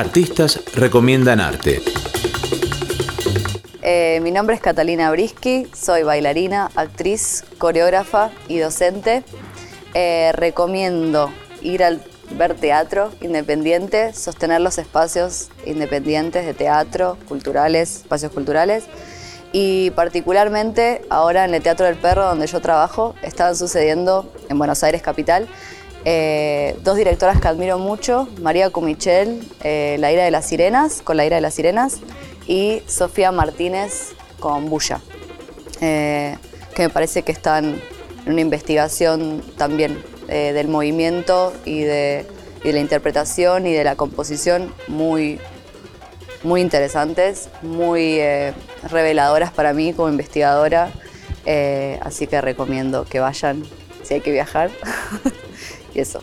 Artistas recomiendan arte. Eh, mi nombre es Catalina Brisky, soy bailarina, actriz, coreógrafa y docente. Eh, recomiendo ir al ver teatro independiente, sostener los espacios independientes de teatro, culturales, espacios culturales. Y particularmente ahora en el Teatro del Perro, donde yo trabajo, estaban sucediendo en Buenos Aires Capital eh, dos directoras que admiro mucho, María Cumichel, eh, La ira de las sirenas, con La ira de las sirenas, y Sofía Martínez con Bulla, eh, que me parece que están en una investigación también del movimiento y de, la interpretación y de la composición muy, muy interesantes, muy reveladoras para mí como investigadora, así que recomiendo que vayan si hay que viajar. y eso.